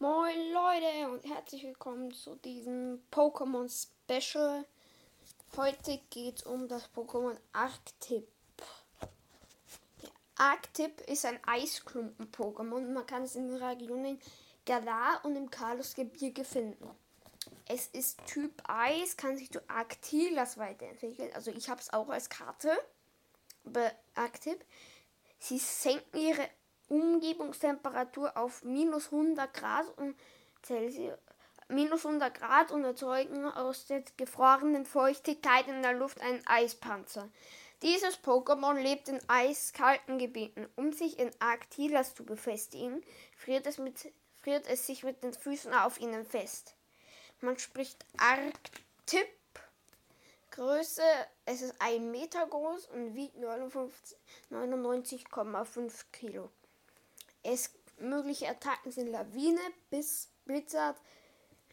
Moin Leute und herzlich willkommen zu diesem Pokémon Special. Heute geht es um das Pokémon Arctip. Der Arctip ist ein Eisklumpen-Pokémon. Man kann es in den Regionen Galar und im Kalos-Gebirge finden. Es ist Typ Eis, kann sich zu Arctilas weiterentwickeln. Also ich habe es auch als Karte. Aber Arctip. Sie senken ihre Umgebungstemperatur auf minus 100 Grad und Celsius, minus 100 Grad und erzeugen aus der gefrorenen Feuchtigkeit in der Luft einen Eispanzer. Dieses Pokémon lebt in eiskalten Gebieten. Um sich in Arktilas zu befestigen, friert es, mit, friert es sich mit den Füßen auf ihnen fest. Man spricht Arktip. Größe, es ist 1 Meter groß und wiegt 99,5 Kilo. Es mögliche Attacken sind Lawine, Biss, Blitzart,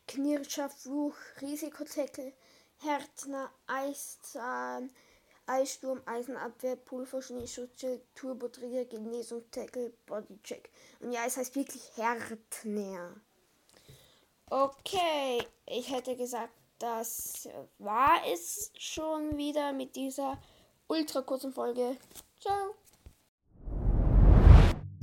Knirscher, Fluch, Risikotackle, Härtner, Eiszahn, Eissturm, Eisenabwehr, Pulver, Schneeschutzschild, Turbotrigger, Genesung, Tackle, Bodycheck. Und ja, es heißt wirklich Härtner. Okay, ich hätte gesagt, das war es schon wieder mit dieser ultra kurzen Folge. Ciao.